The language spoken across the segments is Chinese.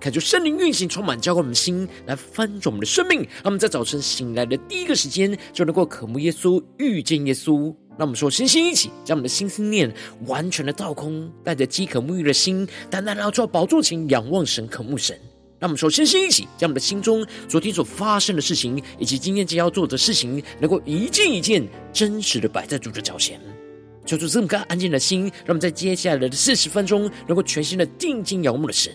看出圣灵运行充满，浇灌我们的心，来翻转我们的生命。让我们在早晨醒来的第一个时间，就能够渴慕耶稣、遇见耶稣。让我们说，身心一起，将我们的心思念完全的倒空，带着饥渴沐浴的心，单单来到宝座前，仰望神、渴慕神。让我们首先先一起，将我们的心中昨天所发生的事情，以及今天将要做的事情，能够一件一件真实的摆在主的脚前，求主这么个安静的心，让我们在接下来的四十分钟，能够全心的定睛仰望的神，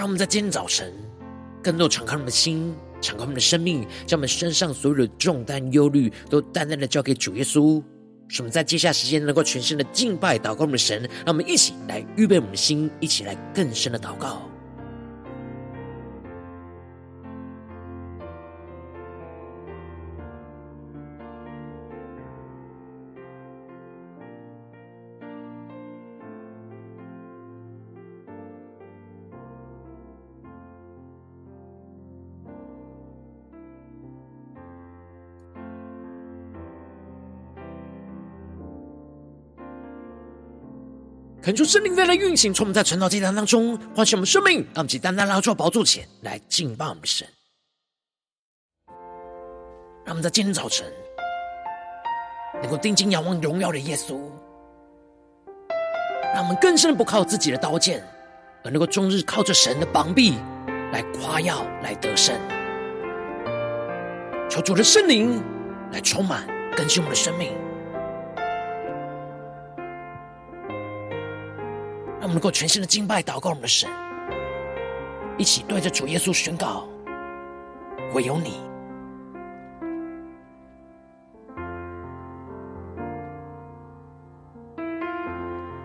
让我们在今天早晨，更多敞开我们的心，敞开我们的生命，将我们身上所有的重担、忧虑，都淡淡的交给主耶稣。使我们在接下来时间，能够全心的敬拜、祷告我们的神。让我们一起来预备我们的心，一起来更深的祷告。恳求圣灵在来运行，从我们在晨祷祭坛当中唤醒我们生命，让我们以单单来到宝座前来敬拜我们的神。让我们在今天早晨能够定睛仰望荣耀的耶稣，让我们更深不靠自己的刀剑，而能够终日靠着神的膀臂来夸耀、来得胜。求主的圣灵来充满更新我们的生命。们能够全心的敬拜、祷告我们的神，一起对着主耶稣宣告：唯有你。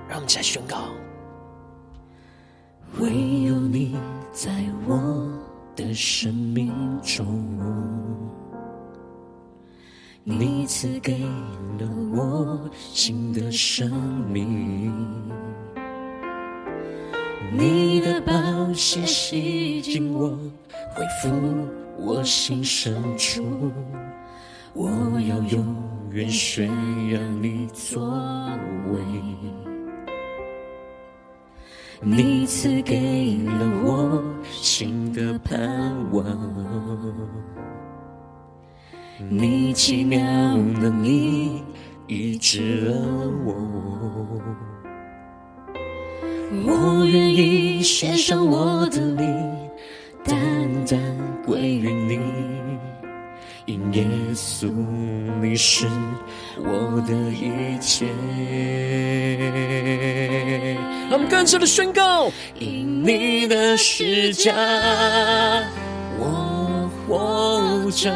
让我们一起来宣告：唯有你在我的生命中，你赐给了我新的生命。你的宝血洗净我，恢复我心深处。我要永远宣扬你作为。你赐给了我新的盼望，你奇妙能力医治了我。我愿意献上我的灵，单单归于你，因耶稣你是我的一切。让我们更深的宣告：因你的十架，我活着；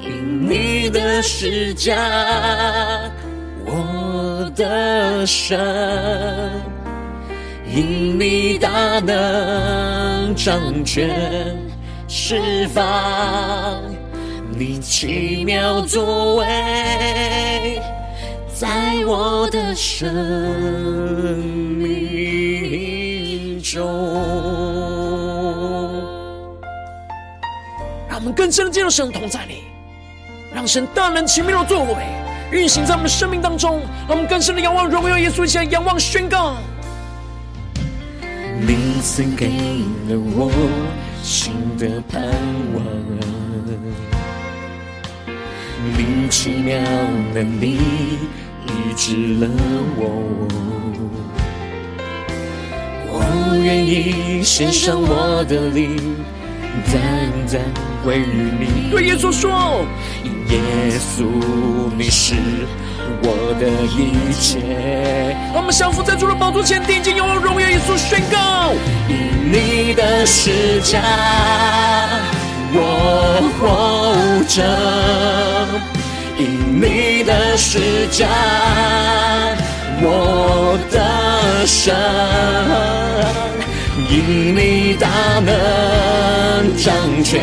因你的十架，我的神。因你大能掌权释放，你奇妙作为，在我的生命中。让我们更深的进入神同在里，让神大能奇妙作为运行在我们的生命当中。让我们更深的仰望荣耀耶稣，一起来仰望宣告。你赐给了我新的盼望，你奇妙的你医治了我。我愿意献上我的灵，单单归于你。对耶稣说，因耶稣你是我的一切。我们降服在主的宝座前，定睛仰望荣耀耶稣，宣告：因你的十架，我活着；因你的十架，我的神。因你大能掌权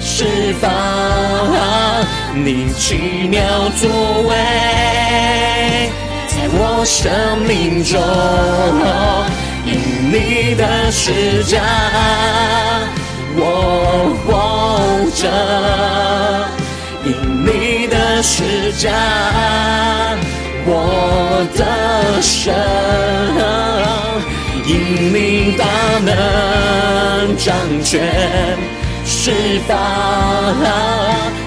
释放，你奇妙作为在我生命中，因你的施加我活着，因你的施加我得胜。因你大能掌权释放，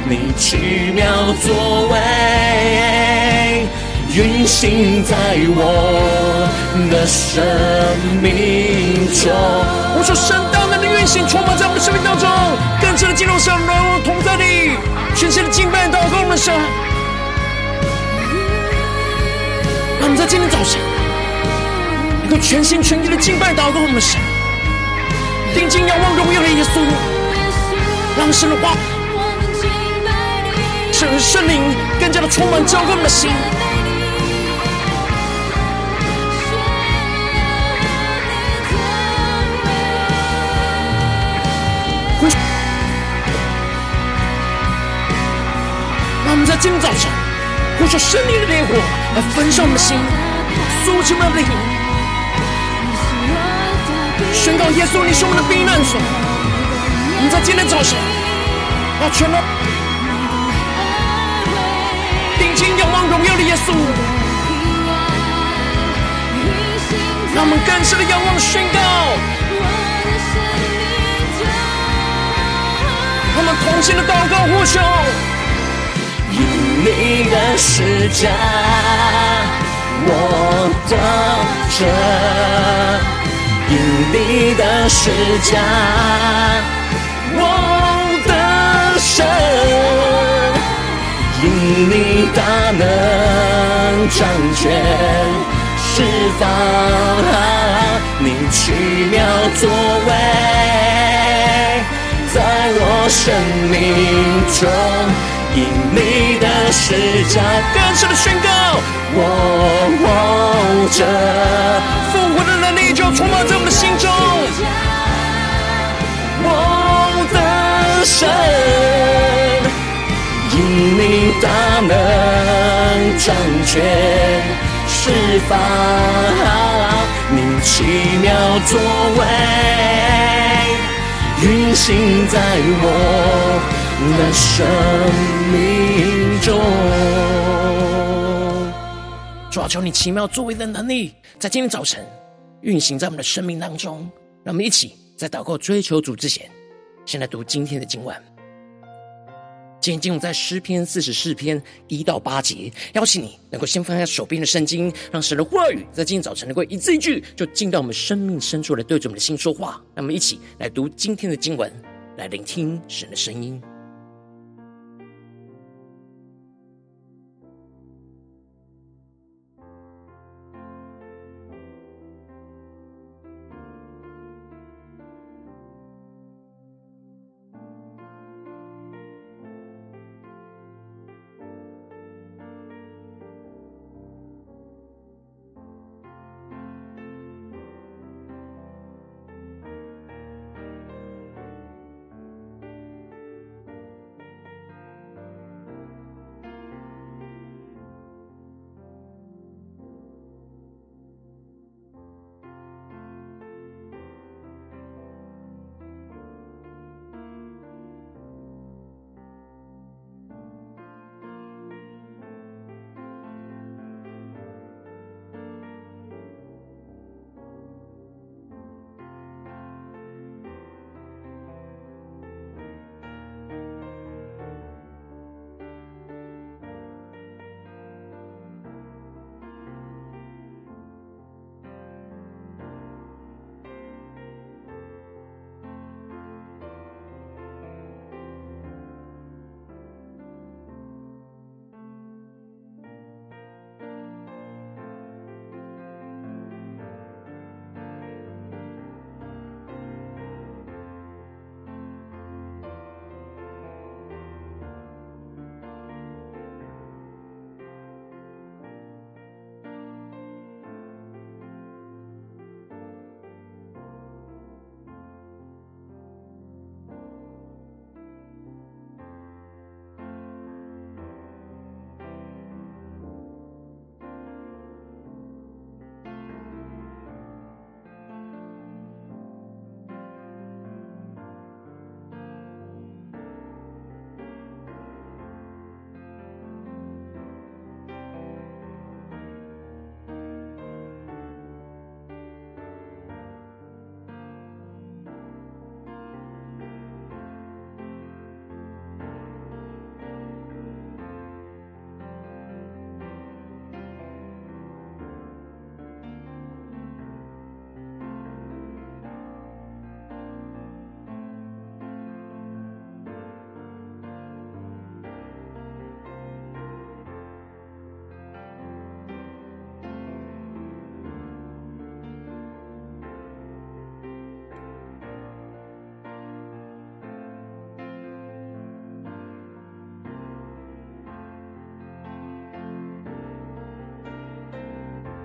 你奇妙作为运行在我的生命中。我说神大能的运行充满在我们生命当中，更深的进入神荣同在里，全新的敬拜祷告我们神。让我们在今天早晨。全心全意的敬拜祷告我们的神，定睛仰望荣耀的耶稣，让神的话、神的圣灵更加的充满浇灌我们的心。让我们在今天早晨，呼求圣灵的烈火来焚烧我们的心，肃清我们的灵。宣告耶稣，你是我们的避难所。我们在今天早晨要全然定睛仰望荣耀的耶稣，让我们更深的仰望宣告。我们同心的祷告呼求，因你的十架，我得胜。因你的十架，我的神；因你大能掌权释放，你奇妙作为在我生命中，因你的施加更深的宣告，我活着。就充满在我们的心中，我的神，因你大能掌权释放，你奇妙作为运行在我的生命中，主啊，求你奇妙作为的能力，在今天早晨。运行在我们的生命当中，让我们一起在祷告追求主之前，先来读今天的经文。今天经文在诗篇四十四篇一到八节。邀请你能够先放下手边的圣经，让神的话语在今天早晨能够一字一句，就进到我们生命深处来对着我们的心说话。那么一起来读今天的经文，来聆听神的声音。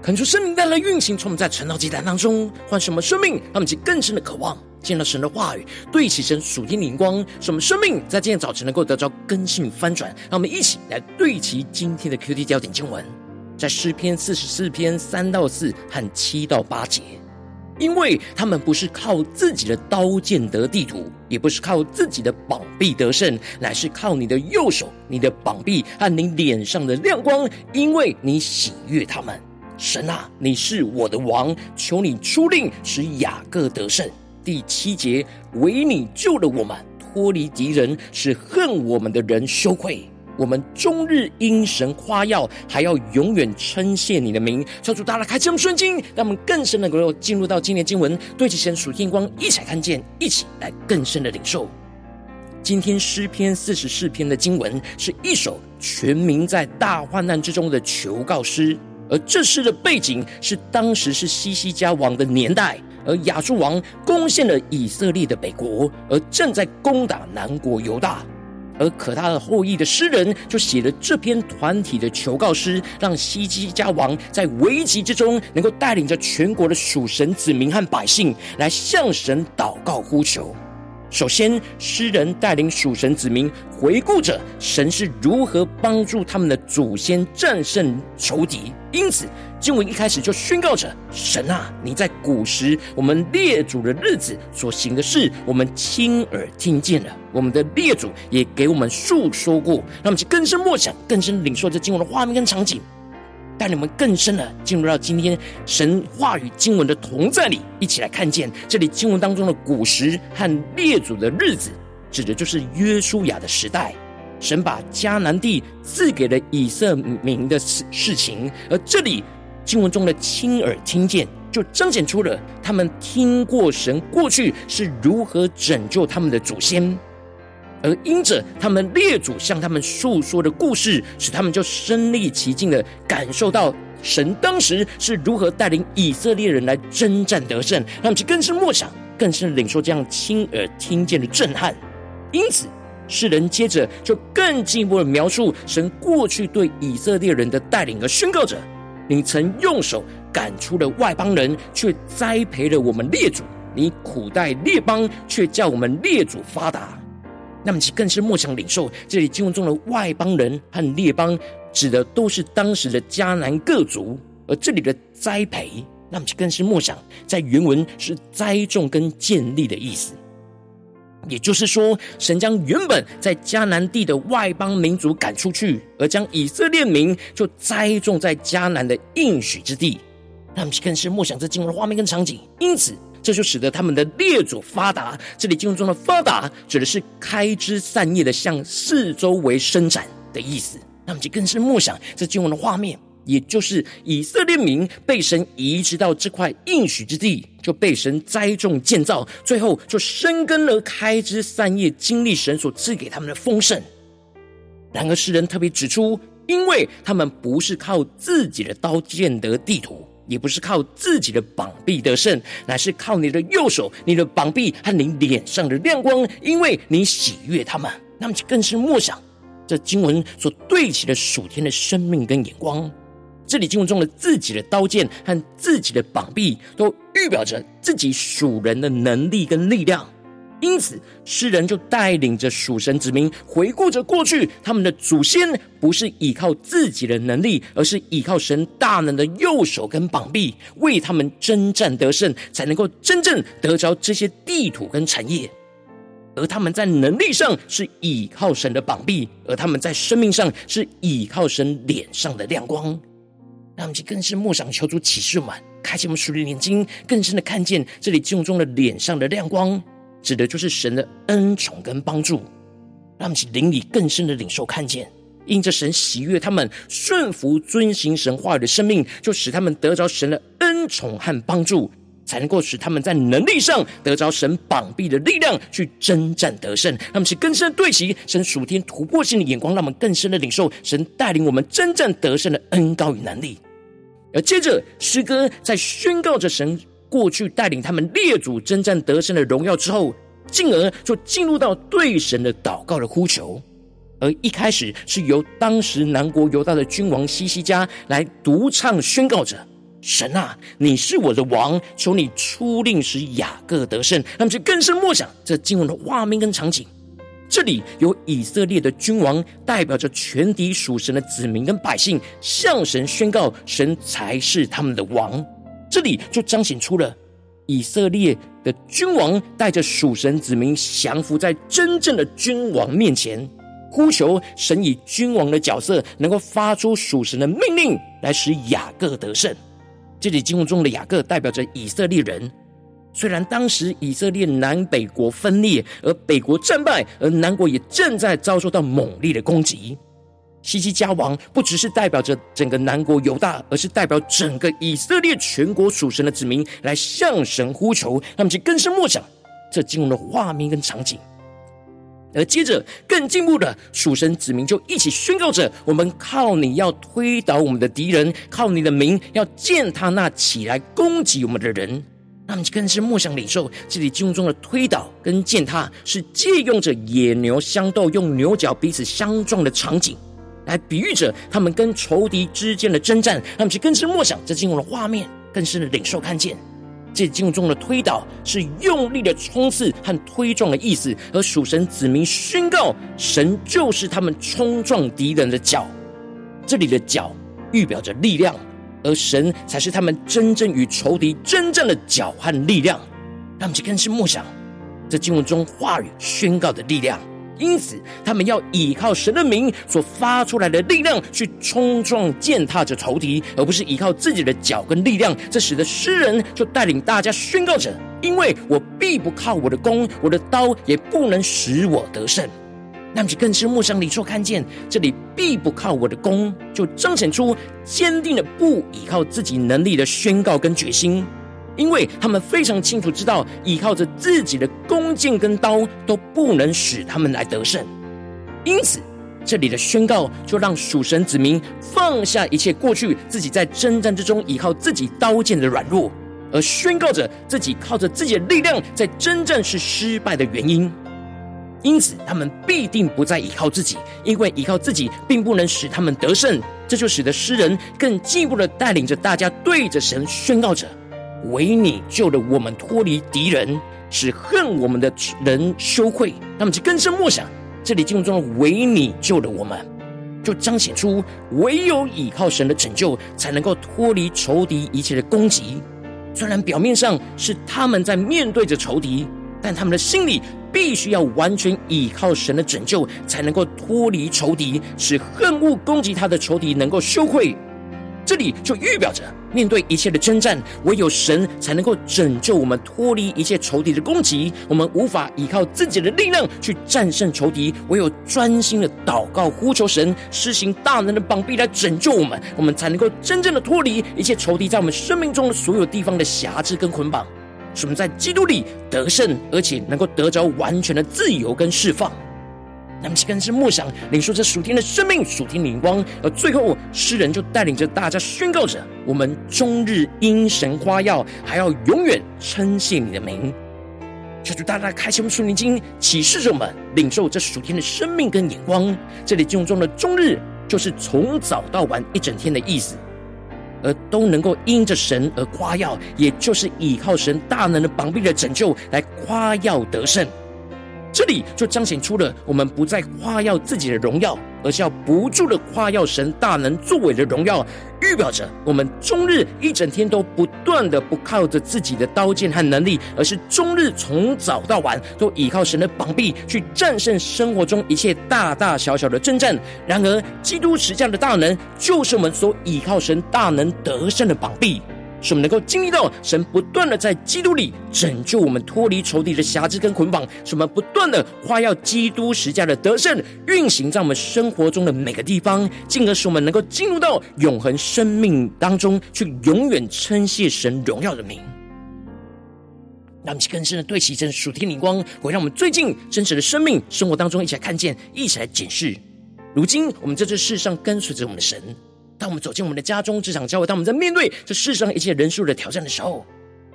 恳求生命带来运行，从我们在晨祷祭坛当中换什么生命，让我们起更深的渴望见到神的话语，对齐神属天灵光，什么生命在今天早晨能够得着更新翻转。让我们一起来对齐今天的 QT 焦点经文，在诗篇四十四篇三到四和七到八节。因为他们不是靠自己的刀剑得地土，也不是靠自己的膀臂得胜，乃是靠你的右手、你的膀臂和你脸上的亮光，因为你喜悦他们。神啊，你是我的王，求你出令使雅各得胜。第七节，唯你救了我们，脱离敌人，使恨我们的人羞愧。我们终日因神夸耀，还要永远称谢你的名。求主大大开启我们的眼睛，让我们更深的能够进入到今天经文，对齐神属天光，一起来看见，一起来更深的领受。今天诗篇四十四篇的经文是一首全民在大患难之中的求告诗，而这诗的背景是当时是西西家王的年代，而亚述王攻陷了以色列的北国，而正在攻打南国犹大。而可他的后裔的诗人就写了这篇团体的求告诗，让西西家王在危急之中能够带领着全国的属神子民和百姓来向神祷告呼求。首先，诗人带领属神子民回顾着神是如何帮助他们的祖先战胜仇敌。因此，经文一开始就宣告着：“神啊，你在古时我们列祖的日子所行的事，我们亲耳听见了；我们的列祖也给我们述说过。”让我们去更深默想，更深领受这经文的画面跟场景。带你们更深的进入到今天神话语经文的同在里，一起来看见这里经文当中的古时和列祖的日子，指的就是约书亚的时代。神把迦南地赐给了以色列民的事事情，而这里经文中的亲耳听见，就彰显出了他们听过神过去是如何拯救他们的祖先。而因着他们列祖向他们述说的故事，使他们就身历其境的感受到神当时是如何带领以色列人来征战得胜，他们去更深默想，更深领受这样亲耳听见的震撼。因此，诗人接着就更进一步的描述神过去对以色列人的带领，而宣告着：“你曾用手赶出了外邦人，却栽培了我们列祖；你苦待列邦，却叫我们列祖发达。”那么，其更是默想领受这里经文中的外邦人和列邦，指的都是当时的迦南各族。而这里的栽培，那么其更是默想，在原文是栽种跟建立的意思。也就是说，神将原本在迦南地的外邦民族赶出去，而将以色列民就栽种在迦南的应许之地。那么其更是默想这经文的画面跟场景。因此。这就使得他们的列祖发达。这里经文中的发达，指的是开枝散叶的向四周围伸展的意思。那么就更是默想这经文的画面，也就是以色列民被神移植到这块应许之地，就被神栽种建造，最后就生根了，开枝散叶，经历神所赐给他们的丰盛。然而诗人特别指出，因为他们不是靠自己的刀剑得地土。也不是靠自己的膀臂得胜，乃是靠你的右手、你的膀臂和你脸上的亮光，因为你喜悦他们。那么就更是默想这经文所对齐的属天的生命跟眼光。这里经文中的自己的刀剑和自己的膀臂，都预表着自己属人的能力跟力量。因此，诗人就带领着属神子民回顾着过去，他们的祖先不是依靠自己的能力，而是依靠神大能的右手跟膀臂，为他们征战得胜，才能够真正得着这些地土跟产业。而他们在能力上是依靠神的膀臂，而他们在生命上是依靠神脸上的亮光。让我们去更深默想，求主启示我们，开启我们属灵眼睛，更深的看见这里经文中的脸上的亮光。指的就是神的恩宠跟帮助，让他们灵里更深的领受看见，因着神喜悦他们顺服遵行神话语的生命，就使他们得着神的恩宠和帮助，才能够使他们在能力上得着神膀臂的力量去征战得胜。让他们是更深的对齐神属天突破性的眼光，让我们更深的领受神带领我们征战得胜的恩高与能力。而接着诗歌在宣告着神。过去带领他们列祖征战得胜的荣耀之后，进而就进入到对神的祷告的呼求。而一开始是由当时南国犹大的君王西西家来独唱宣告着：神啊，你是我的王，求你出令使雅各得胜。他们就更深默想这经文的画面跟场景。这里有以色列的君王，代表着全体属神的子民跟百姓，向神宣告神才是他们的王。这里就彰显出了以色列的君王带着属神子民降服在真正的君王面前，呼求神以君王的角色能够发出属神的命令，来使雅各得胜。这里经文中的雅各代表着以色列人。虽然当时以色列南北国分裂，而北国战败，而南国也正在遭受到猛烈的攻击。西西家王不只是代表着整个南国犹大，而是代表整个以色列全国属神的子民来向神呼求，他们就更深默想这经文的画面跟场景。而接着更进步的属神子民就一起宣告着：我们靠你要推倒我们的敌人，靠你的名要践踏那起来攻击我们的人。那么更是默想领受，这里经文中的推倒跟践踏，是借用着野牛相斗，用牛角彼此相撞的场景，来比喻着他们跟仇敌之间的征战。他们就更是默想这经文的画面，更是领受看见，这经文中的推倒是用力的冲刺和推撞的意思，而属神子民宣告，神就是他们冲撞敌人的脚。这里的脚预表着力量。而神才是他们真正与仇敌真正的脚和力量，他们就更是默想这经文中话语宣告的力量。因此，他们要依靠神的名所发出来的力量去冲撞践踏着仇敌，而不是依靠自己的脚跟力量。这使得诗人就带领大家宣告着：因为我必不靠我的弓，我的刀也不能使我得胜。那么就更是默想里所看见，这里必不靠我的弓，就彰显出坚定的不依靠自己能力的宣告跟决心，因为他们非常清楚知道，依靠着自己的弓箭跟刀都不能使他们来得胜。因此，这里的宣告就让属神子民放下一切过去自己在征战之中依靠自己刀剑的软弱，而宣告着自己靠着自己的力量在征战是失败的原因。因此，他们必定不再依靠自己，因为依靠自己并不能使他们得胜。这就使得诗人更进一步的带领着大家对着神宣告着：“唯你救了我们脱离敌人，使恨我们的人羞愧。”那么就更深默想，这里经文中的“唯你救了我们”，就彰显出唯有依靠神的拯救，才能够脱离仇敌一切的攻击。虽然表面上是他们在面对着仇敌，但他们的心里。必须要完全依靠神的拯救，才能够脱离仇敌，使恨恶攻击他的仇敌能够羞愧。这里就预表着，面对一切的征战，唯有神才能够拯救我们脱离一切仇敌的攻击。我们无法依靠自己的力量去战胜仇敌，唯有专心的祷告呼求神，施行大能的膀臂来拯救我们，我们才能够真正的脱离一切仇敌在我们生命中的所有地方的辖制跟捆绑。使我们在基督里得胜，而且能够得着完全的自由跟释放。那么，更是默想领受这属天的生命、属天的灵光。而最后，诗人就带领着大家宣告着：我们终日因神夸耀，还要永远称谢你的名。求主大大开启我们属灵经，启示着我们领受这属天的生命跟眼光。这里经文中的终日，就是从早到晚一整天的意思。而都能够因着神而夸耀，也就是依靠神大能的膀臂的拯救来夸耀得胜。这里就彰显出了我们不再夸耀自己的荣耀，而是要不住的夸耀神大能作为的荣耀，预表着我们终日一整天都不断的不靠着自己的刀剑和能力，而是终日从早到晚都依靠神的膀臂去战胜生活中一切大大小小的征战。然而，基督十架的大能，就是我们所依靠神大能得胜的膀臂。使我们能够经历到神不断的在基督里拯救我们脱离仇敌的辖制跟捆绑，使我们不断的夸耀基督十架的得胜运行在我们生活中的每个地方，进而使我们能够进入到永恒生命当中去，永远称谢神荣耀的名。让我们去更深的对齐这属天灵光，会让我们最近真实的生命生活当中一起来看见，一起来检视。如今我们在这世上跟随着我们的神。当我们走进我们的家中、职场、教会，当我们在面对这世上一切人数的挑战的时候，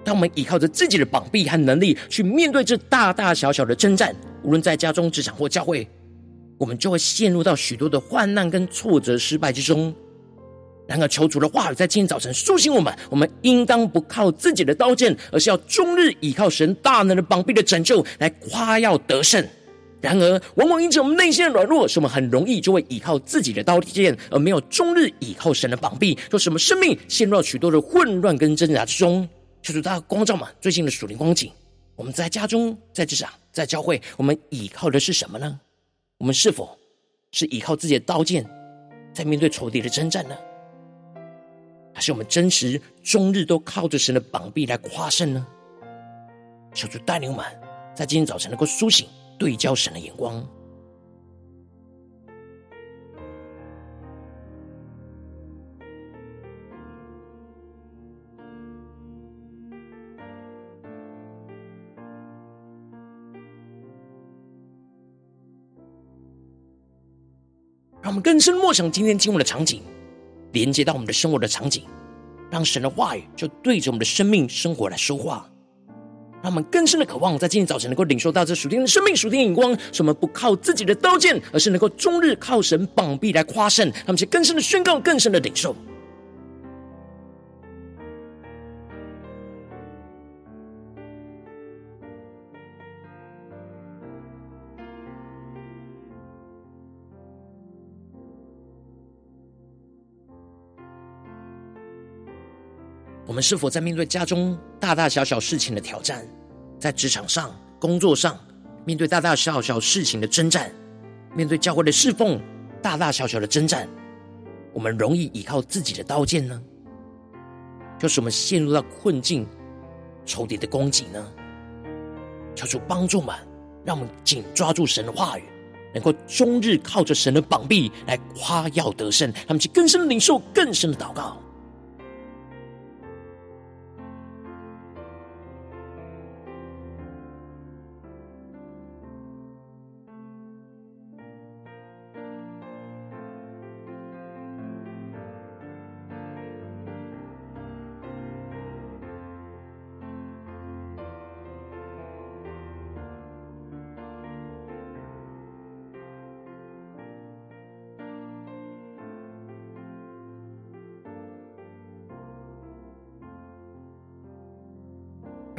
当我们依靠着自己的膀臂和能力去面对这大大小小的征战，无论在家中、职场或教会，我们就会陷入到许多的患难跟挫折、失败之中。然而，求主的话语在今天早晨苏醒我们，我们应当不靠自己的刀剑，而是要终日倚靠神大能的膀臂的拯救，来夸耀得胜。然而，往往因着我们内心的软弱，使我们很容易就会倚靠自己的刀剑，而没有终日倚靠神的膀臂，就使我们生命陷入了许多的混乱跟挣扎之中。求主大家光照嘛，最近的属灵光景，我们在家中、在职场、在教会，我们倚靠的是什么呢？我们是否是倚靠自己的刀剑，在面对仇敌的征战呢？还是我们真实终日都靠着神的膀臂来夸胜呢？求主带领我们，在今天早晨能够苏醒，对焦神的眼光。让我们更深默想今天经文的场景。连接到我们的生活的场景，让神的话语就对着我们的生命生活来说话，他们更深的渴望，在今天早晨能够领受到这属天的生命、属天的眼光，使我们不靠自己的刀剑，而是能够终日靠神膀臂来夸胜，他们去更深的宣告、更深的领受。我们是否在面对家中大大小小事情的挑战，在职场上、工作上，面对大大小小事情的征战，面对教会的侍奉，大大小小的征战，我们容易依靠自己的刀剑呢？就是我们陷入到困境、仇敌的攻击呢？求主帮助们，让我们紧抓住神的话语，能够终日靠着神的膀臂来夸耀得胜，他们去更深的领受、更深的祷告。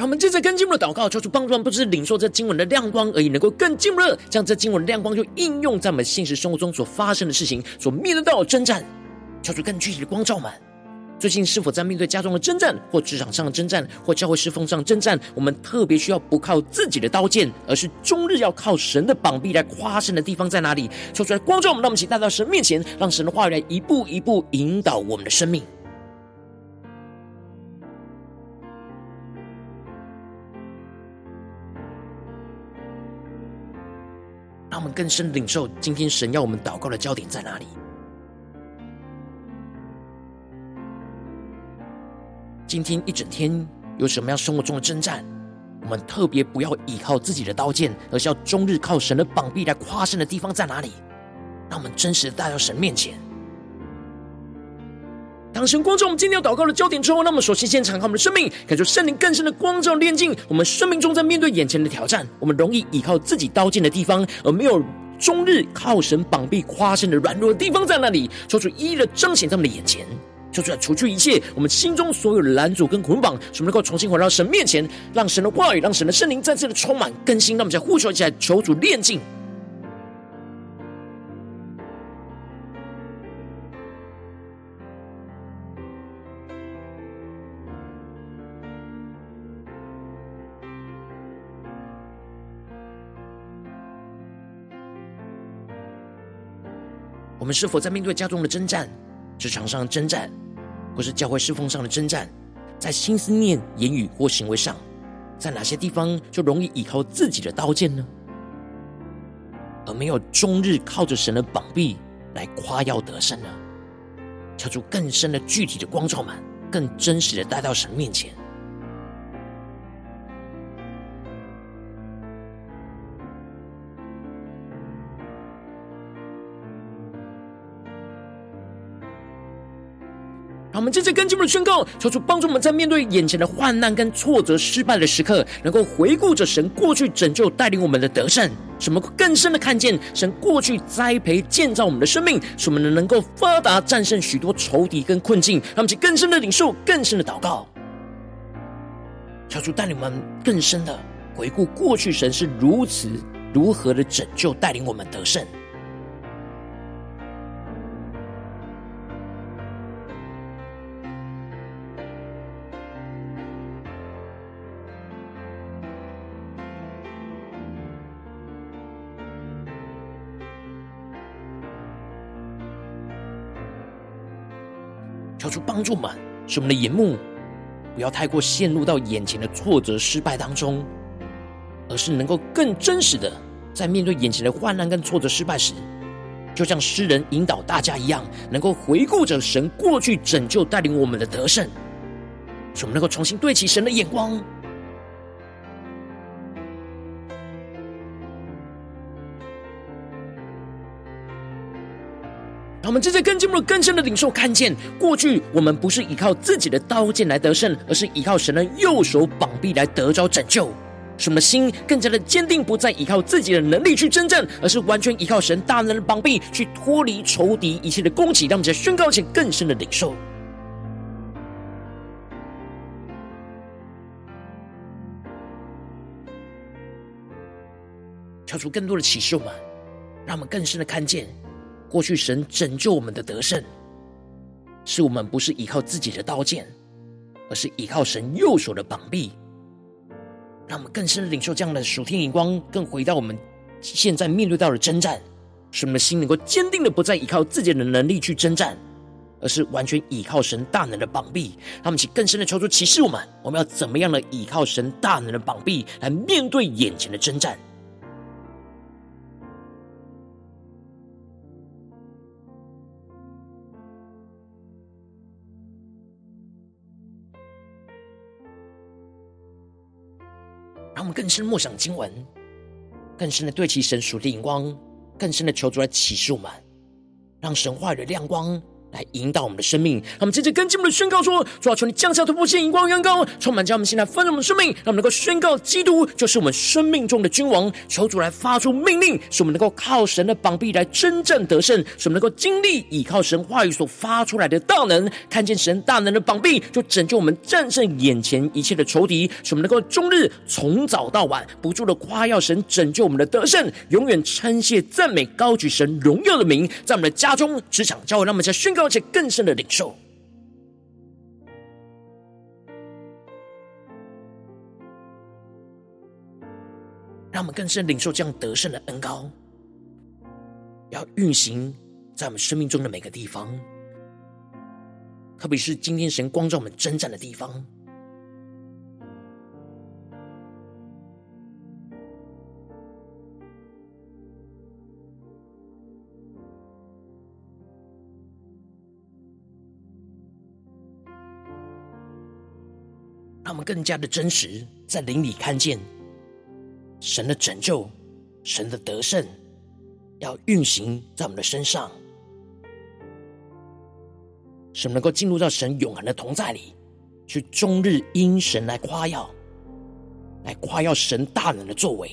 我们接着更进一步的祷告，求主帮助我们，不只是领受这经文的亮光而已，能够更进一步的将这经文的亮光就应用在我们现实生活中所发生的事情，所面对到的征战。求主更具体的光照们，最近是否在面对家中的征战，或职场上的征战，或教会侍奉上的征战？我们特别需要不靠自己的刀剑，而是终日要靠神的膀臂来夸胜的地方在哪里？求出来光照我们，让我们一起带到神面前，让神的话语来一步一步引导我们的生命。更深领受今天神要我们祷告的焦点在哪里？今天一整天有什么样生活中的征战？我们特别不要依靠自己的刀剑，而是要终日靠神的膀臂来跨胜的地方在哪里？让我们真实的带到神面前。当神光照我们今天要祷告的焦点之后，那么首先先敞开我们的生命，感受圣灵更深的光照炼净我们生命中在面对眼前的挑战，我们容易依靠自己刀剑的地方，而没有终日靠神膀臂夸胜的软弱的地方在那里？求主一一的彰显在我们的眼前，求主来除去一切我们心中所有的拦阻跟捆绑，使我们能够重新回到神面前，让神的话语，让神的圣灵再次的充满更新。让我们再呼求起来，求主炼净。是否在面对家中的征战、职场上的征战，或是教会侍奉上的征战，在心思念、言语或行为上，在哪些地方就容易依靠自己的刀剑呢？而没有终日靠着神的膀臂来夸耀得胜呢？求出更深的具体的光照们，更真实的带到神面前。我们接着跟进我们的宣告，求主帮助我们在面对眼前的患难跟挫折、失败的时刻，能够回顾着神过去拯救带领我们的得胜，使我们更深的看见神过去栽培建造我们的生命，使我们能够发达战胜许多仇敌跟困境，让我们去更深的领受、更深的祷告，求主带领我们更深的回顾过去神是如此如何的拯救带领我们得胜。求主帮助们，使我们的眼目不要太过陷入到眼前的挫折、失败当中，而是能够更真实的在面对眼前的患难跟挫折、失败时，就像诗人引导大家一样，能够回顾着神过去拯救带领我们的得胜，使我们能够重新对齐神的眼光。让我们正在更进一步、更深的领受，看见过去我们不是依靠自己的刀剑来得胜，而是依靠神的右手膀臂来得着拯救。使我们的心更加的坚定，不再依靠自己的能力去征战，而是完全依靠神大能的膀臂去脱离仇敌一切的攻击。让我们在宣告前更深的领受，跳出更多的启示，我们让我们更深的看见。过去神拯救我们的得胜，是我们不是依靠自己的刀剑，而是依靠神右手的膀臂，让我们更深的领受这样的属天眼光，更回到我们现在面对到的征战，使我们的心能够坚定的不再依靠自己的能力去征战，而是完全依靠神大能的膀臂。让我们请更深的求主启示我们，我们要怎么样的依靠神大能的膀臂来面对眼前的征战。更深默想经文，更深的对齐神属的眼光，更深的求主来启示我们，让神话语的亮光来引导我们的生命。让我们接着跟进我们的宣告说：主啊，求你降下突破性、荧光、远高，充满将我们现在丰盛我们的生命，让我们能够宣告基督就是我们生命中的君王。求主来发出命令，使我们能够靠神的膀臂来真正得胜，使我们能够经历倚靠神话语所发出来的大能，看见神大能的膀臂，就拯救我们战胜眼前一切的仇敌，使我们能够终日从早到晚不住的夸耀神拯救我们的得胜，永远称谢赞美高举神荣耀的名，在我们的家中、职场、教会，让我们在宣告。而且更深的领受，让我们更深领受这样得胜的恩膏，要运行在我们生命中的每个地方，特别是今天神光照我们征战的地方。他们更加的真实，在灵里看见神的拯救、神的得胜，要运行在我们的身上，使我们能够进入到神永恒的同在里，去终日因神来夸耀，来夸耀神大能的作为。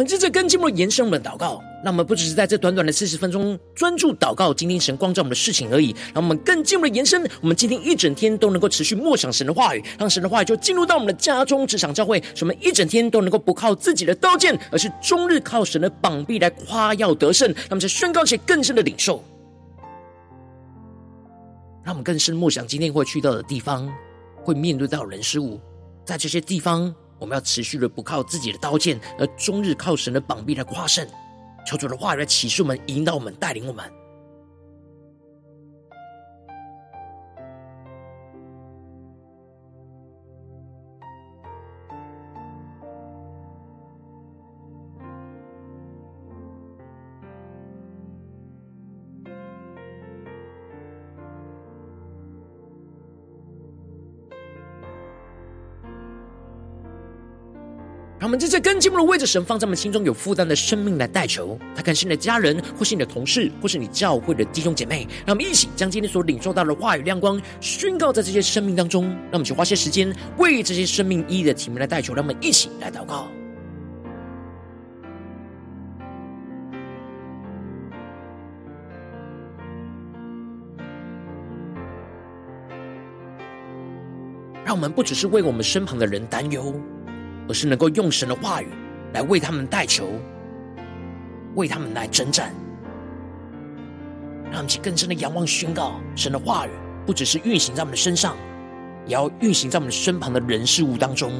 们接着跟进我们延伸我们的祷告，让我们不只是在这短短的四十分钟专注祷告，今天神光照我们的事情而已。让我们更进一步的延伸，我们今天一整天都能够持续默想神的话语，让神的话语就进入到我们的家中、职场、教会，使我们一整天都能够不靠自己的刀剑，而是终日靠神的膀臂来夸耀得胜。让我们宣告一些更深的领受，让我们更深默想今天会去到的地方，会面对到人事物，在这些地方。我们要持续的不靠自己的刀剑，而终日靠神的膀臂来夸胜。求主的话语来启示我们，引导我们，带领我们。让我们在这更进一步的为着神放在我们心中有负担的生命来代求，他可能是你的家人，或是你的同事，或是你教会的弟兄姐妹。让我们一起将今天所领受到的话语亮光宣告在这些生命当中。让我们去花些时间为这些生命意义的题目来代求。让我们一起来祷告。让我们不只是为我们身旁的人担忧。而是能够用神的话语来为他们代求，为他们来征战，让其更深的仰望宣告神的话语，不只是运行在我们的身上，也要运行在我们身旁的人事物当中。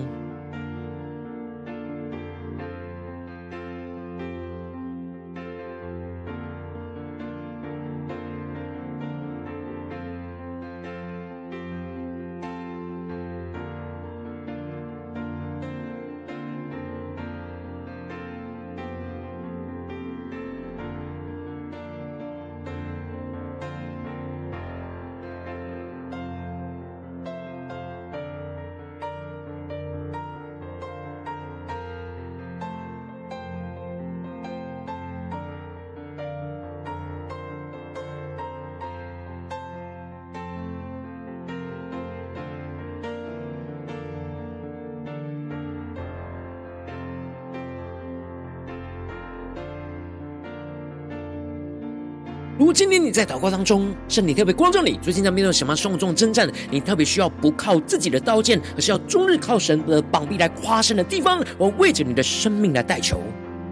如果今天你在祷告当中，圣灵特别光照你，最近在面对什么生活中的征战，你特别需要不靠自己的刀剑，而是要终日靠神的膀臂来夸胜的地方，我为着你的生命来代求，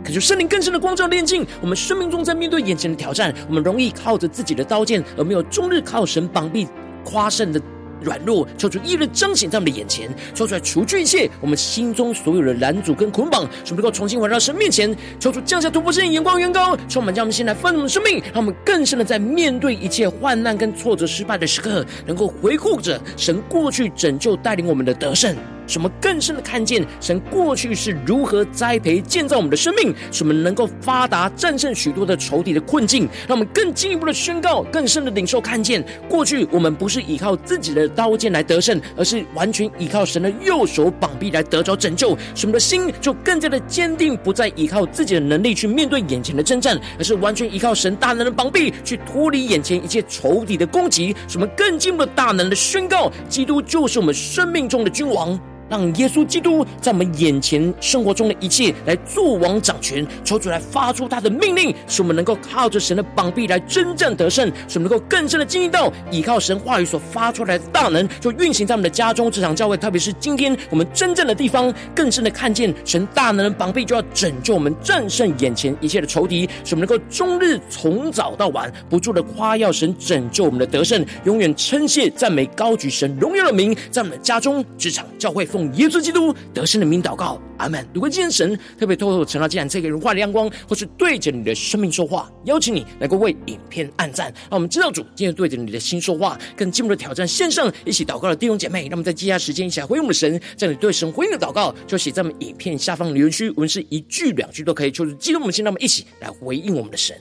可就圣灵更深的光照炼净我们生命中在面对眼前的挑战，我们容易靠着自己的刀剑，而没有终日靠神膀臂夸胜的。软弱，求主一日彰显在我们的眼前，求出来除去一切我们心中所有的拦阻跟捆绑，使我们能够重新回到神面前。求主降下突破性眼光，远高，充满将我们先来丰盛的生命，让我们更深的在面对一切患难跟挫折、失败的时刻，能够回顾着神过去拯救带领我们的得胜。使我们更深的看见神过去是如何栽培建造我们的生命，使我们能够发达战胜许多的仇敌的困境。让我们更进一步的宣告，更深的领受看见，过去我们不是依靠自己的刀剑来得胜，而是完全依靠神的右手膀臂来得着拯救。使我们的心就更加的坚定，不再依靠自己的能力去面对眼前的征战，而是完全依靠神大能的膀臂去脱离眼前一切仇敌的攻击。使我们更进一步的大能的宣告，基督就是我们生命中的君王。让耶稣基督在我们眼前生活中的一切来做王掌权，求主来发出他的命令，使我们能够靠着神的膀臂来征战得胜，使我们能够更深的经历到依靠神话语所发出来的大能，就运行在我们的家中、职场、教会，特别是今天我们真正的地方，更深的看见神大能的膀臂就要拯救我们，战胜眼前一切的仇敌，使我们能够终日从早到晚不住的夸耀神拯救我们的得胜，永远称谢赞美高举神荣耀的名，在我们的家中、职场、教会。奉耶稣基督得胜的名祷告，阿门。如果今天神特别透过陈老师这个人话的亮光，或是对着你的生命说话，邀请你能够为影片按赞，让我们知道主今天对着你的心说话，更进一步的挑战线上一起祷告的弟兄姐妹。那么在接下来时间一起来回应我们的神，在你对神回应的祷告，就写在我们影片下方留言区，无论是一句两句都可以，就是激动我们心，让我们一起来回应我们的神。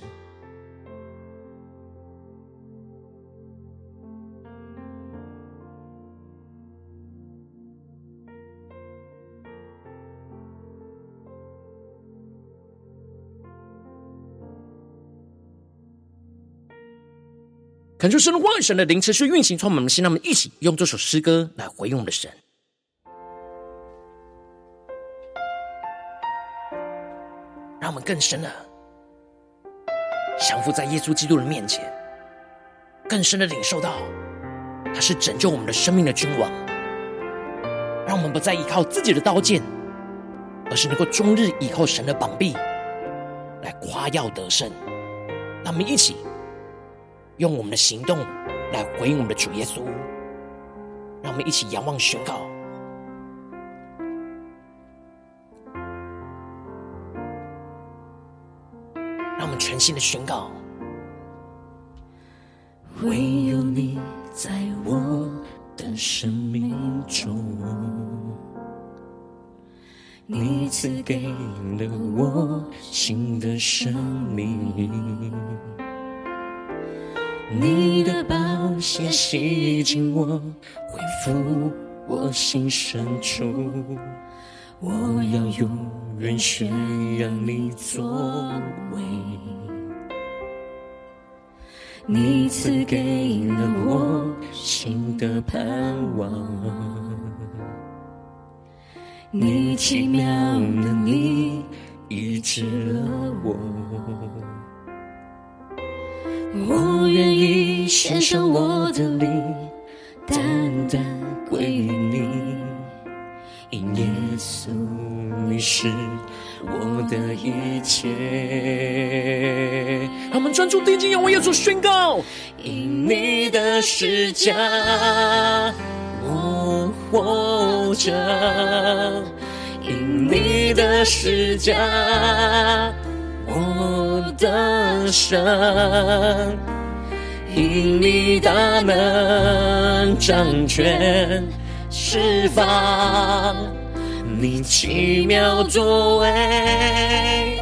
恳求神的万神的灵持续运行，充满我们的心，让我们一起用这首诗歌来回应我们的神，让我们更深的降服在耶稣基督的面前，更深的领受到他是拯救我们的生命的君王，让我们不再依靠自己的刀剑，而是能够终日依靠神的膀臂来夸耀得胜。让我们一起。用我们的行动来回应我们的主耶稣，让我们一起仰望宣告，让我们全新的宣告。唯有你在我的生命中，你赐给了我新的生命。你的宝血洗净我，恢复我心深处。我要永远宣扬你作为。你赐给了我新的盼望，你奇妙的你医治了，我愿意献上我的灵，单单归于你。因耶稣，你是我的一切。他们专注定睛，仰望耶稣宣告：因你的施加，我活着；因你的施加，我得胜；因你大能掌权。释放你奇妙作为，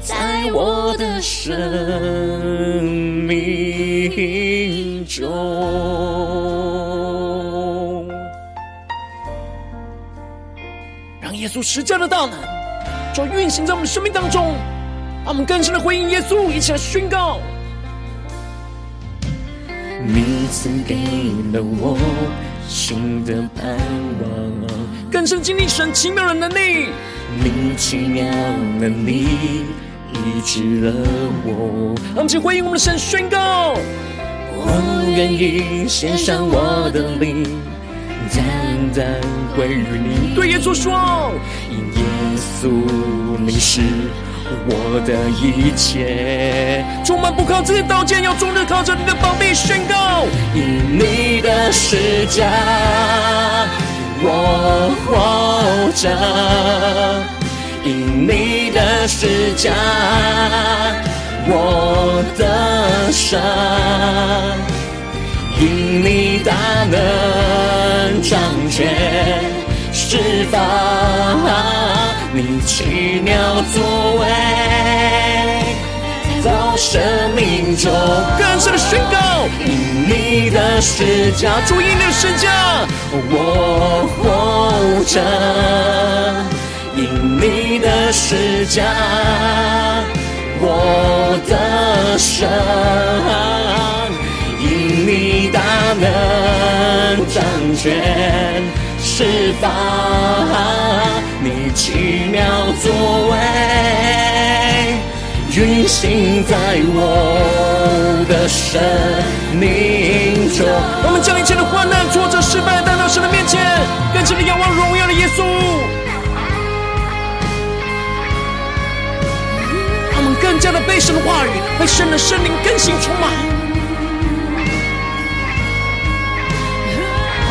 在我的生命中，让耶稣十架的大能就运行在我们生命当中，让我们更深的回应耶稣，一起来宣告：你赐给了我。新的盼望，更深经历神奇妙的能力。你奇妙的能力医治了我。让我们一起回应我们的神，宣告：我愿意献上我的灵，单单归于你。对耶稣说：因耶稣你是我的一切，充满不靠自己刀剑，要终日靠着你的膀臂宣告。因你的十架，我活着；因你的十架，我得胜；因你大能掌权，释放。你奇妙作为，在生命中更深的宣告，因你的十架，主因你的十架，我活着；因你的十架，我得胜；因你大能掌权，释放。你奇妙作为，运行在我的生命中。我们将一切的患难、挫折、失败带到神的面前，更深的仰望荣耀的耶稣。他们更加的被神的话语、被神的圣灵更新充满。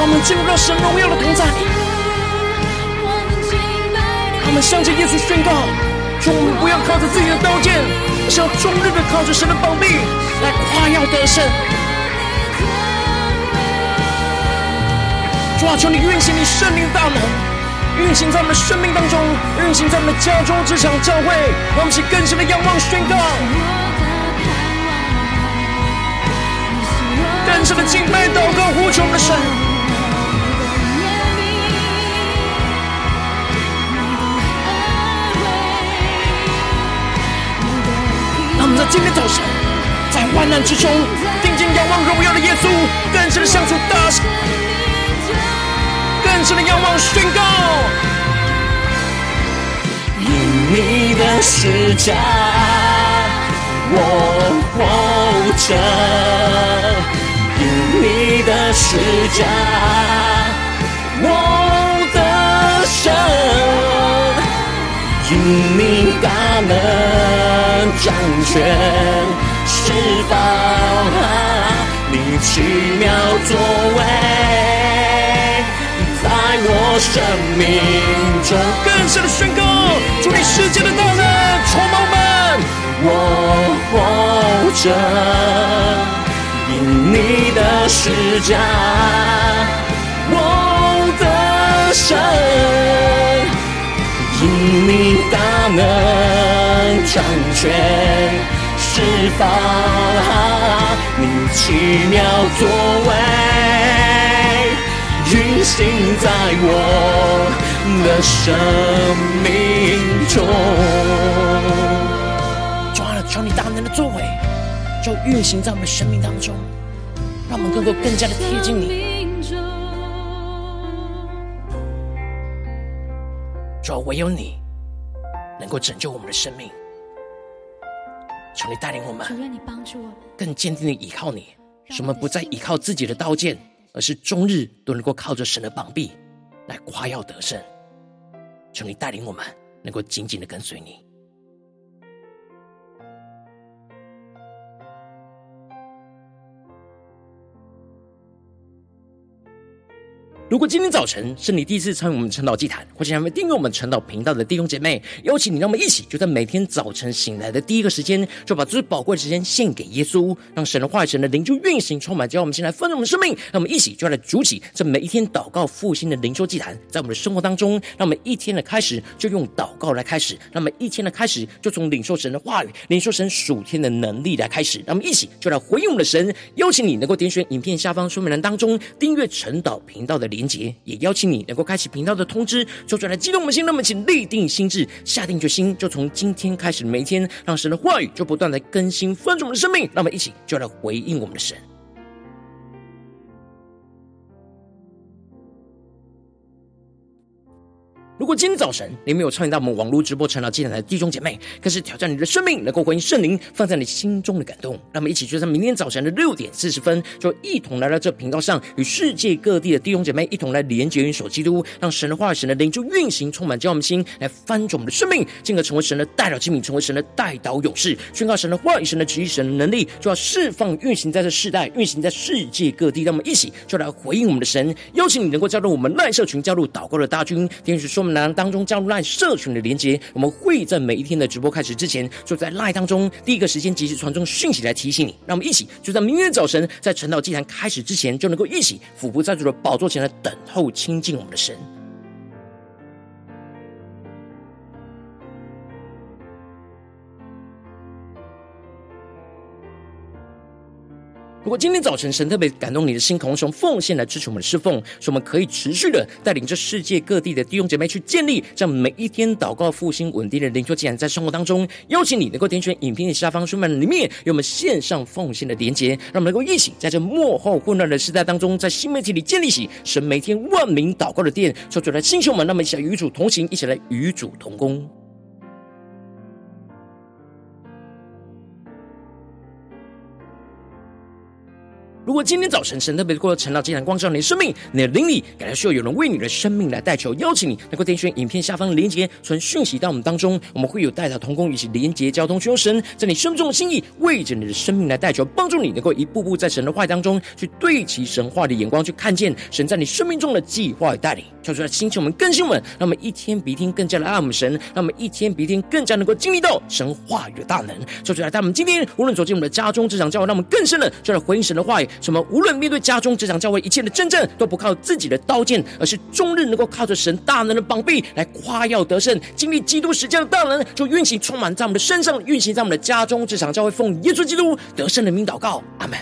我们进入到神荣耀的同在里。我们向着耶稣宣告：说我们不要靠着自己的刀剑，而是要终日的靠着神的膀臂来夸耀得胜。主啊，求你运行你圣灵的大能，运行在我们的生命当中，运行在我们的家中、职场、教会，让我们起更深的仰望宣告，更深的敬拜、祷告、呼求我们的神。在今天早晨，在患难之中，定睛仰望荣耀的耶稣，更深的向主大声，更深的仰望宣告：因你的施加，我活着；因你的施加，我得胜。因你大能掌权，释放你奇妙作为，在我生命中更深的宣告，主你世界的大能充满们，我活着，因你的施加，我的神。你大能掌权，释放你奇妙作为，运行在我的生命中。抓了，求你大能的作为，就运行在我们的生命当中，让我们能够更加的贴近你。主啊，唯有你能够拯救我们的生命。求你带领我们，求愿你帮助我们，更坚定的依靠你，使我们不再依靠自己的刀剑，而是终日都能够靠着神的膀臂来夸耀得胜。求你带领我们，能够紧紧的跟随你。如果今天早晨是你第一次参与我们晨祷祭坛，或者还没订阅我们晨祷频道的弟兄姐妹，邀请你，让我们一起就在每天早晨醒来的第一个时间，就把最宝贵的时间献给耶稣，让神的话语、神的灵就运行充满，只要我们先来丰盛我们生命。让我们一起就来主起这每一天祷告复兴的灵修祭坛，在我们的生活当中，让我们一天的开始就用祷告来开始，让我们一天的开始就从领受神的话语、领受神属天的能力来开始。让我们一起就来回应我们的神，邀请你能够点选影片下方说明栏当中订阅晨祷频道的连连结，也邀请你能够开启频道的通知，说出来激动我们心，那么请立定心智，下定决心，就从今天开始，每一天让神的话语就不断的更新丰盛我们的生命，那么一起就来回应我们的神。如果今天早晨你没有参与到我们网络直播晨祷祭坛的弟兄姐妹，更是挑战你的生命，能够回应圣灵放在你心中的感动。让我们一起就在明天早晨的六点四十分，就一同来到这频道上，与世界各地的弟兄姐妹一同来连接、元首基督，让神的话语、神的灵就运行、充满，将我们心来翻转我们的生命，进而成为神的代祷器皿，成为神的代祷勇士，宣告神的话语、神的旨意、神的能力，就要释放、运行在这世代，运行在世界各地。让我们一起就来回应我们的神，邀请你能够加入我们赖社群，加入祷告的大军，天使说明栏当中加入 LINE 社群的连接，我们会在每一天的直播开始之前，就在 LINE 当中第一个时间及时传送讯息来提醒你。让我们一起就在明天早晨，在晨祷祭坛开始之前，就能够一起俯伏在主的宝座前来等候亲近我们的神。如果今天早晨神特别感动你的心，渴望从奉献来支持我们的侍奉，使我们可以持续的带领着世界各地的弟兄姐妹去建立这样每一天祷告复兴稳定的灵修竟然，在生活当中邀请你能够点选影片的下方说明里面有我们线上奉献的连结，让我们能够一起在这末后混乱的时代当中，在新媒体里建立起神每天万名祷告的殿，说出来，弟兄们，那么一起来与主同行，一起来与主同工。如果今天早晨神特别过了晨祷祭坛光照你的生命，你的灵里感到需要有人为你的生命来代求，邀请你能够点选影片下方的连结，传讯息到我们当中，我们会有代祷同工以及连结交通，求神在你生命中的心意，为着你的生命来代求，帮助你能够一步步在神的话语当中去对齐神话的眼光，去看见神在你生命中的计划与带领。跳出来，星球我们更新我们，让我们一天比一天更加的爱我们神，让我们一天比一天更加能够经历到神话语的大能。跳出来，带我们今天无论走进我们的家中、职场、教会，让我们更深的就来回应神的话语。什么？无论面对家中、职场、教会一切的真正，都不靠自己的刀剑，而是终日能够靠着神大能的膀臂来夸耀得胜，经历基督时间的大能，就运行充满在我们的身上，运行在我们的家中、职场、教会，奉耶稣基督得胜的名祷告，阿门。